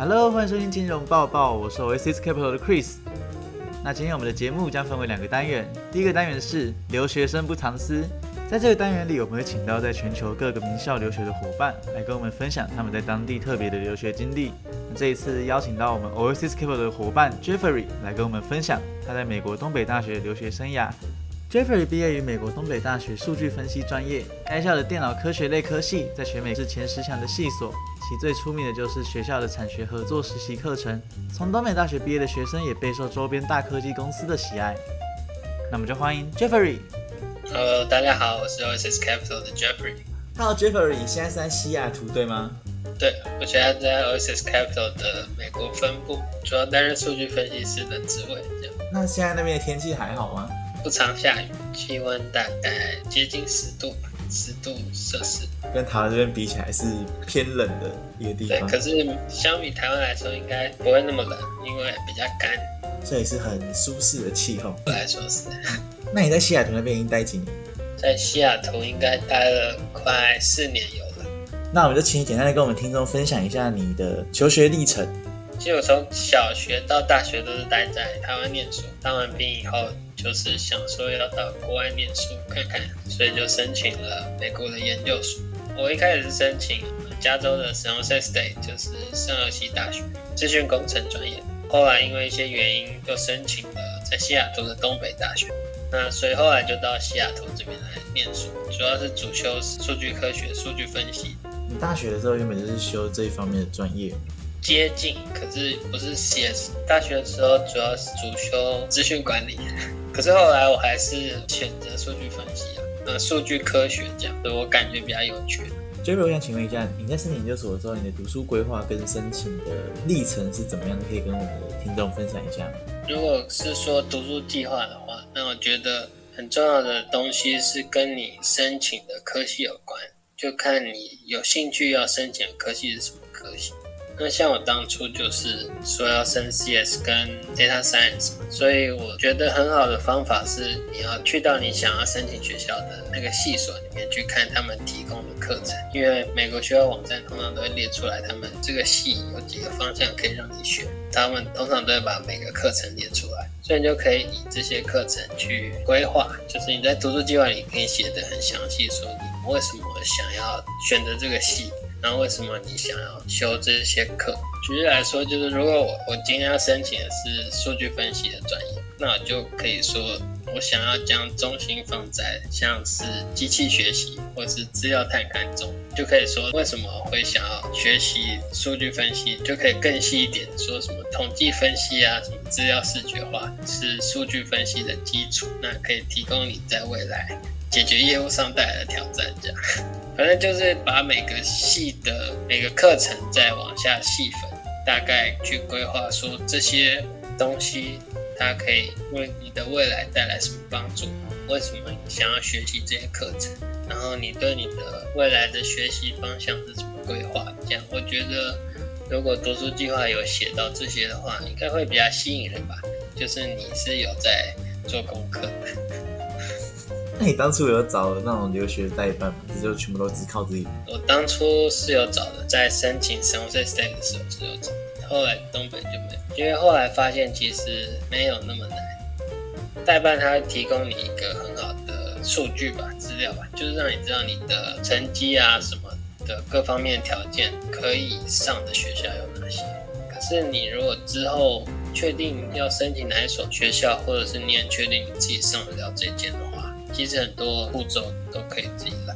Hello，欢迎收听金融报报，我是 Oasis Capital 的 Chris。那今天我们的节目将分为两个单元，第一个单元是留学生不藏私，在这个单元里，我们会请到在全球各个名校留学的伙伴来跟我们分享他们在当地特别的留学经历。那这一次邀请到我们 Oasis Capital 的伙伴 Jeffrey 来跟我们分享他在美国东北大学留学生涯。Jeffrey 毕业于美国东北大学数据分析专业，该校的电脑科学类科系在全美是前十强的系所，其最出名的就是学校的产学合作实习课程。从东北大学毕业的学生也备受周边大科技公司的喜爱。那么就欢迎 Jeffrey。Hello，大家好，我是 Oasis Capital 的 Jeffrey。Hello，Jeffrey，你现在是在西雅图对吗？对，我现在在 Oasis Capital 的美国分部，主要担任数据分析师的职位。这样。那现在那边的天气还好吗？不常下雨，气温大概接近十度，十度摄氏，跟台湾这边比起来是偏冷的一个地方。对，可是相比台湾来说，应该不会那么冷，因为比较干，所以是很舒适的气候。来说是。那你在西雅图那边已经待几年？在西雅图应该待了快四年有了。那我们就请你简单的跟我们听众分享一下你的求学历程。其实我从小学到大学都是待在台湾念书，当完兵以后。就是想说要到国外念书看看，所以就申请了美国的研究所。我一开始是申请加州的 San Jose State，就是圣荷西大学资讯工程专业。后来因为一些原因，又申请了在西雅图的东北大学。那所以后来就到西雅图这边来念书，主要是主修数据科学、数据分析。你大学的时候原本就是修这一方面的专业？接近，可是不是 CS。大学的时候主要是主修资讯管理。可是后来我还是选择数据分析啊，呃，数据科学这样，所以我感觉比较有趣。Jerry，我想请问一下，你在申请研究所的时候，你的读书规划跟申请的历程是怎么样的？可以跟我们的听众分享一下吗？如果是说读书计划的话，那我觉得很重要的东西是跟你申请的科系有关，就看你有兴趣要申请的科系是什么科系。那像我当初就是说要升 CS 跟 Data Science，所以我觉得很好的方法是你要去到你想要申请学校的那个系所里面去看他们提供的课程，因为美国学校网站通常都会列出来他们这个系有几个方向可以让你选，他们通常都会把每个课程列出来，所以你就可以以这些课程去规划，就是你在读书计划里可以写的很详细，说你为什么想要选择这个系。那为什么你想要修这些课？举例来说，就是如果我我今天要申请的是数据分析的专业，那就可以说我想要将重心放在像是机器学习或是资料探勘中，就可以说为什么会想要学习数据分析，就可以更细一点，说什么统计分析啊，什么资料视觉化是数据分析的基础，那可以提供你在未来解决业务上带来的挑战，这样。反正就是把每个系的每个课程再往下细分，大概去规划说这些东西它可以为你的未来带来什么帮助，为什么你想要学习这些课程，然后你对你的未来的学习方向是怎么规划？这样我觉得如果读书计划有写到这些的话，应该会比较吸引人吧。就是你是有在做功课。那你当初有找那种留学代办吗？就全部都只靠自己？我当初是有找的，在申请 San Jose State 的时候是有找，后来东北就没有，因为后来发现其实没有那么难。代办他会提供你一个很好的数据吧、资料吧，就是让你知道你的成绩啊什么的各方面条件可以上的学校有哪些。可是你如果之后确定要申请哪一所学校，或者是你很确定你自己上得了这间的话，其实很多步骤都可以自己来。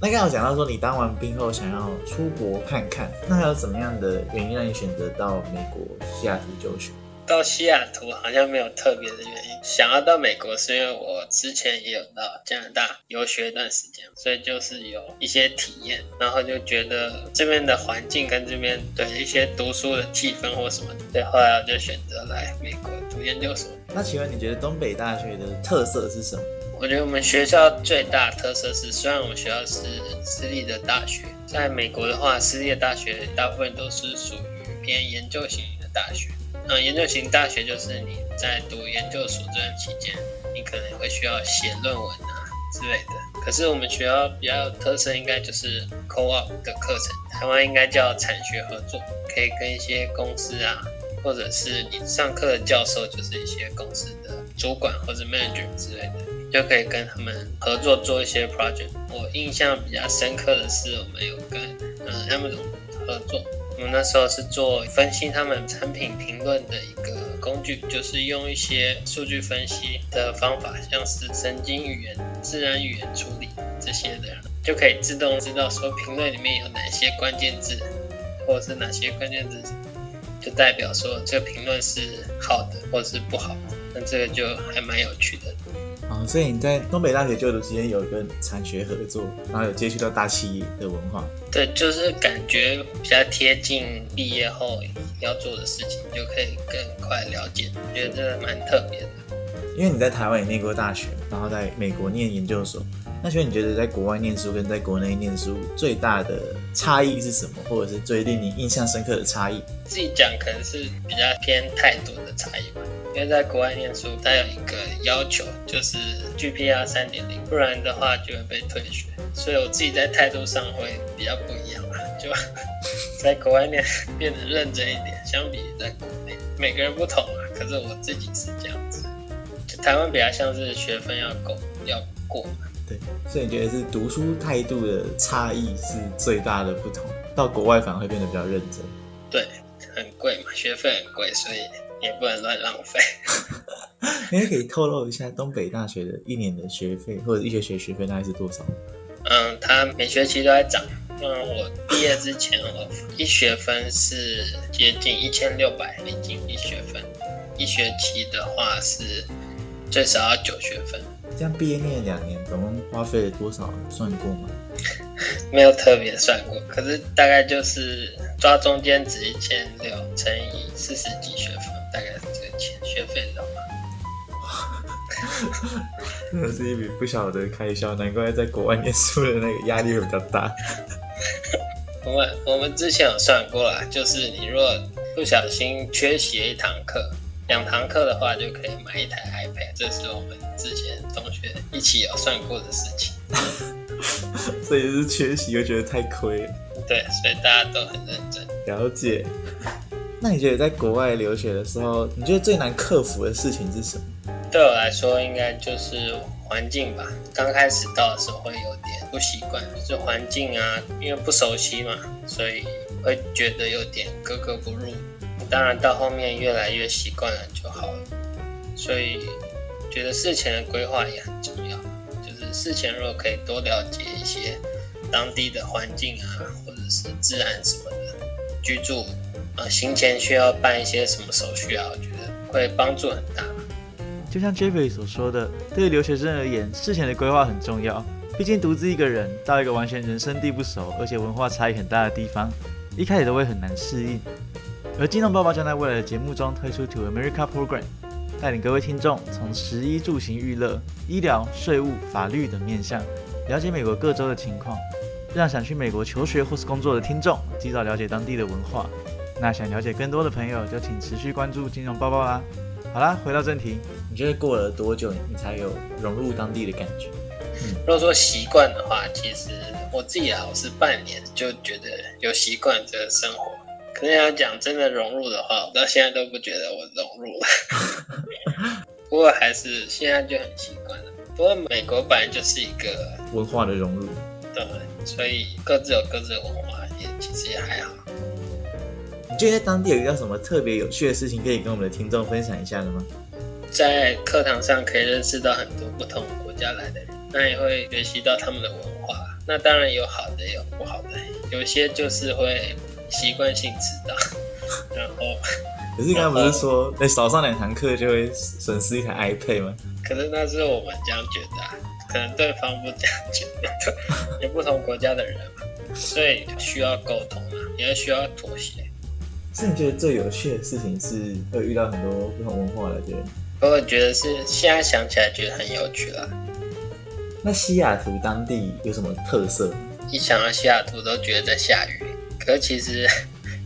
那刚刚讲到说，你当完兵后想要出国看看，那还有怎么样的原因让你选择到美国西雅图就学？到西雅图好像没有特别的原因，想要到美国是因为我之前也有到加拿大游学一段时间，所以就是有一些体验，然后就觉得这边的环境跟这边对一些读书的气氛或什么，所以后来我就选择来美国读研究所。那请问你觉得东北大学的特色是什么？我觉得我们学校最大特色是，虽然我们学校是私立的大学，在美国的话，私立的大学大部分都是属于偏研究型的大学。嗯，研究型大学就是你在读研究所这段期间，你可能会需要写论文啊之类的。可是我们学校比较有特色，应该就是 co-op 的课程，台湾应该叫产学合作可以跟一些公司啊，或者是你上课的教授，就是一些公司的主管或者 manager 之类的，就可以跟他们合作做一些 project。我印象比较深刻的是，我们有跟嗯 Amazon 合作，我们那时候是做分析他们产品评论的一个工具，就是用一些数据分析的方法，像是神经语言、自然语言处理这些的，就可以自动知道说评论里面有哪些关键字，或者是哪些关键字就代表说这个评论是好的或者是不好的，那这个就还蛮有趣的。啊，所以你在东北大学就读期间有跟产学合作，然后有接触到大企业的文化。对，就是感觉比较贴近毕业后要做的事情，就可以更快了解，觉得这个蛮特别的。因为你在台湾也念过大学，然后在美国念研究所，那所以你觉得在国外念书跟在国内念书最大的差异是什么，或者是最令你印象深刻的差异？自己讲可能是比较偏态度的差异吧。因为在国外念书，它有一个要求，就是 GPA 三点零，不然的话就会被退学。所以我自己在态度上会比较不一样嘛，就在国外念变得认真一点，相比在国内，每个人不同啊。可是我自己是这样子，就台湾比较像是学分要够要过嘛。对，所以你觉得是读书态度的差异是最大的不同，到国外反而会变得比较认真。对，很贵嘛，学费很贵，所以。也不能乱浪费。你可以透露一下东北大学的一年的学费或者一学学学费大概是多少？嗯，它每学期都在涨。嗯，我毕业之前我一学分是接近一千六百美金一学分，一学期的话是最少要九学分。这样毕业念两年，总共花费了多少？算过吗？没有特别算过，可是大概就是抓中间值一千六乘以四十几。大概是这个钱学费，知道吗？真的是一笔不小的开销，难怪在国外念书的那个压力会比较大。我们我们之前有算过啦，就是你如果不小心缺席一堂课、两堂课的话，就可以买一台 iPad。这是我们之前同学一起有算过的事情。所以是缺席又觉得太亏。对，所以大家都很认真。了解。那你觉得在国外留学的时候，你觉得最难克服的事情是什么？对我来说，应该就是环境吧。刚开始到的时候会有点不习惯，就是环境啊，因为不熟悉嘛，所以会觉得有点格格不入。当然到后面越来越习惯了就好了。所以觉得事前的规划也很重要，就是事前如果可以多了解一些当地的环境啊，或者是自然什么的居住。呃，行前需要办一些什么手续啊？我觉得会帮助很大。就像 Jeffrey 所说的，对于留学生而言，事前的规划很重要。毕竟独自一个人到一个完全人生地不熟，而且文化差异很大的地方，一开始都会很难适应。而金融爸爸将在未来的节目中推出 To America Program，带领各位听众从食衣住行娱乐、医疗、税务、法律等面向，了解美国各州的情况，让想去美国求学或是工作的听众及早了解当地的文化。那想了解更多的朋友，就请持续关注金融包包啦。好啦，回到正题，你觉得过了多久你才有融入当地的感觉？如果说习惯的话，其实我自己啊，我是半年就觉得有习惯这个生活。可是要讲真的融入的话，我到现在都不觉得我融入了。不过还是现在就很习惯了。不过美国本来就是一个文化的融入，对，所以各自有各自的文化，也其实也还好。你觉得在当地有遇到什么特别有趣的事情可以跟我们的听众分享一下的吗？在课堂上可以认识到很多不同国家来的人，那也会学习到他们的文化。那当然有好的，有不好的。有些就是会习惯性迟到，然后 可是刚刚不是说，哎，少上两堂课就会损失一台 iPad 吗？可是那是我们这样觉得，可能对方不这样觉得。有不同国家的人嘛，所以需要沟通啊，也需要妥协。是你觉得最有趣的事情是会遇到很多不同文化的人？我觉得是现在想起来觉得很有趣啦。那西雅图当地有什么特色？一想到西雅图都觉得在下雨，可其实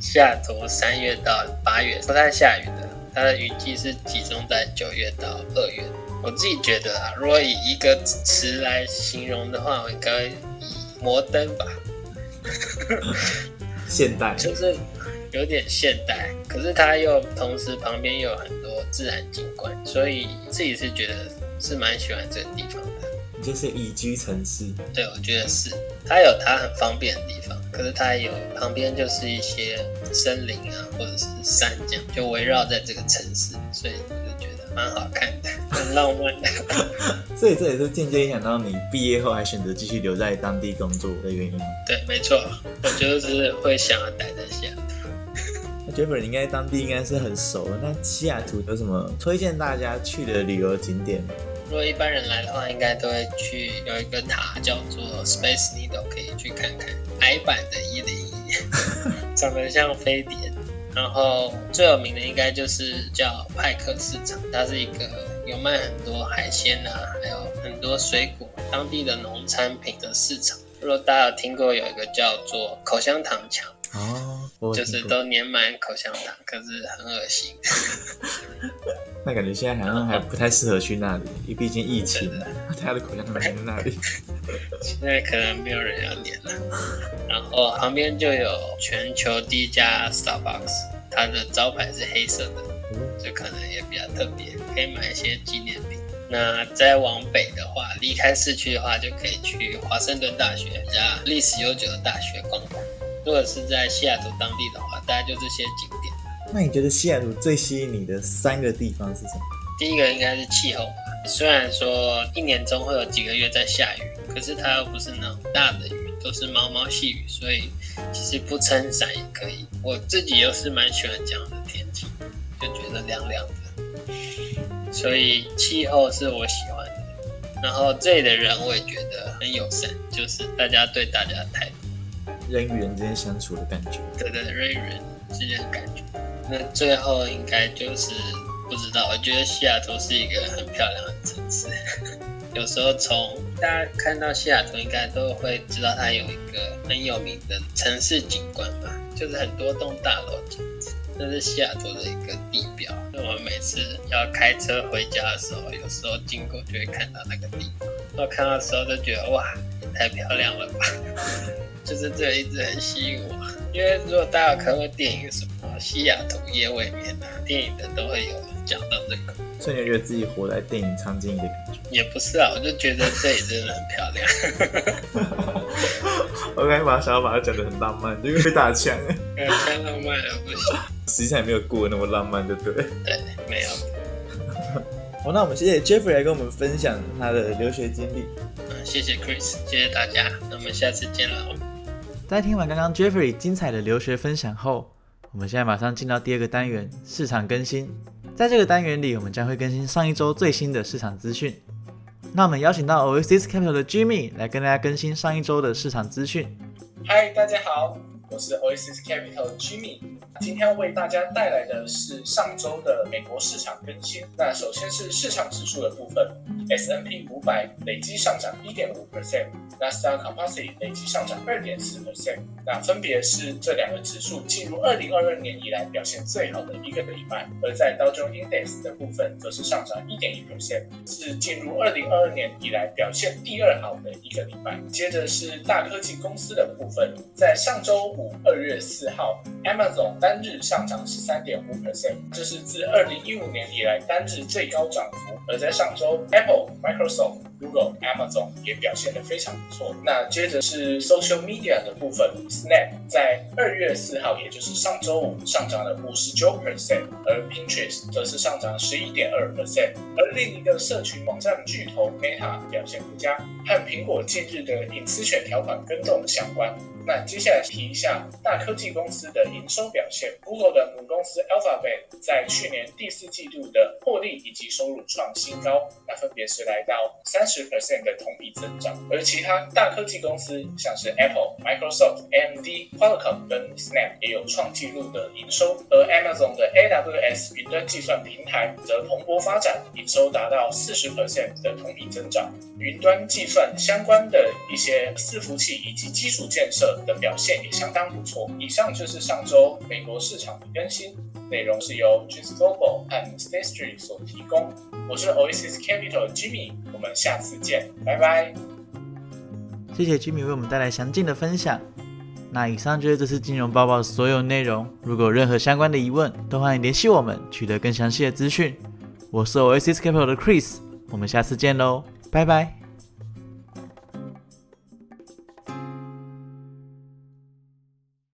西雅图三月到八月不太下雨的，它的雨季是集中在九月到二月。我自己觉得啊，如果以一个词来形容的话，我应该以摩登吧。现代 就是。有点现代，可是它又同时旁边又有很多自然景观，所以自己是觉得是蛮喜欢这个地方的。就是宜居城市，对，我觉得是，它有它很方便的地方，可是它也有旁边就是一些森林啊，或者是山这样，就围绕在这个城市，所以我就觉得蛮好看的，很浪漫的。所以这也是间接影响到你毕业后还选择继续留在当地工作的原因吗？对，没错，我就是会想要待 Jeffrey 应该当地应该是很熟了，那西雅图有什么推荐大家去的旅游景点吗？如果一般人来的话，应该都会去有一个塔叫做 Space Needle，可以去看看矮版的一零一，长得像飞碟。然后最有名的应该就是叫派克市场，它是一个有卖很多海鲜啊，还有很多水果、当地的农产品的市场。如果大家有听过有一个叫做口香糖墙，就是都粘满口香糖，可是很恶心。那感觉现在好像还不太适合去那里，因为毕竟疫情，他的口香糖在那里。现在可能没有人要粘了。然后旁边就有全球第一家 Starbucks，它的招牌是黑色的，这可能也比较特别，可以买一些纪念品。那再往北的话，离开市区的话，就可以去华盛顿大学，一家历史悠久的大学逛逛。如果是在西雅图当地的话，大概就这些景点。那你觉得西雅图最吸引你的三个地方是什么？第一个应该是气候吧，虽然说一年中会有几个月在下雨，可是它又不是那种大的雨，都是毛毛细雨，所以其实不撑伞也可以。我自己又是蛮喜欢这样的天气，就觉得凉凉的，所以气候是我喜欢的。然后这里的人我也觉得很友善，就是大家对大家的态度，人与人之间相处的感觉。对对，人与人之间的感觉。那最后应该就是不知道，我觉得西雅图是一个很漂亮的城市。有时候从大家看到西雅图，应该都会知道它有一个很有名的城市景观吧，就是很多栋大楼这。是西雅图的一个地标。那我们每次要开车回家的时候，有时候经过就会看到那个地方。我看到的时候就觉得哇，也太漂亮了吧！就是这个一直很吸引我。因为如果大家有看过电影什么《西雅图夜未眠》啊，电影的都会有讲到这个。所以你觉得自己活在电影场景里的感觉也不是啊，我就觉得这里真的很漂亮。我刚才把想要把它讲的很浪漫，就会被打枪。呃太浪漫了，不行。实际上也没有过那么浪漫，对不对？对，没有。好，那我们谢谢 Jeffrey 来跟我们分享他的留学经历。嗯，谢谢 Chris，谢谢大家，那我们下次见了。在听完刚刚 Jeffrey 精彩的留学分享后，我们现在马上进到第二个单元——市场更新。在这个单元里，我们将会更新上一周最新的市场资讯。那我们邀请到 Oasis Capital 的 Jimmy 来跟大家更新上一周的市场资讯。嗨，大家好，我是 Oasis Capital Jimmy。今天要为大家带来的是上周的美国市场更新。那首先是市场指数的部分，S n P 五百累计上涨一点五 percent，纳斯达克 Composite 累计上涨二点四 percent。那分别是这两个指数进入二零二二年以来表现最好的一个礼拜。而在道琼 Index 的部分，则是上涨一点一 percent，是进入二零二二年以来表现第二好的一个礼拜。接着是大科技公司的部分，在上周二月四号，Amazon 单日上涨十三点五 percent，这是自二零一五年以来单日最高涨幅。而在上周，Apple、Microsoft、Google、Amazon 也表现得非常不错。那接着是 Social Media 的部分，Snap 在二月四号，也就是上周五上涨了五十九 percent，而 Pinterest 则是上涨十一点二 percent。而另一个社群网站巨头 Meta 表现不佳，和苹果近日的隐私权条款更动相关。那接下来提一下大科技公司的营收表现。Google 的母公司 Alphabet 在去年第四季度的获利以及收入创新高，那分别是来到三十 percent 的同比增长。而其他大科技公司像是 Apple、Microsoft、AMD、Qualcomm 跟 Snap 也有创纪录的营收。而 Amazon 的 AWS 云端计算平台则蓬勃发展，营收达到四十 percent 的同比增长。云端计算相关的一些伺服器以及基础建设的表现也相当不错。以上就是上周美国市场的更新，内容是由 j u s Global 和 State Street 所提供。我是 Oasis Capital Jimmy，我们下次见，拜拜。谢谢 Jimmy 为我们带来详尽的分享。那以上就是这次金融报告的所有内容。如果有任何相关的疑问，都欢迎联系我们，取得更详细的资讯。我是 Oasis Capital 的 Chris，我们下次见喽，拜拜。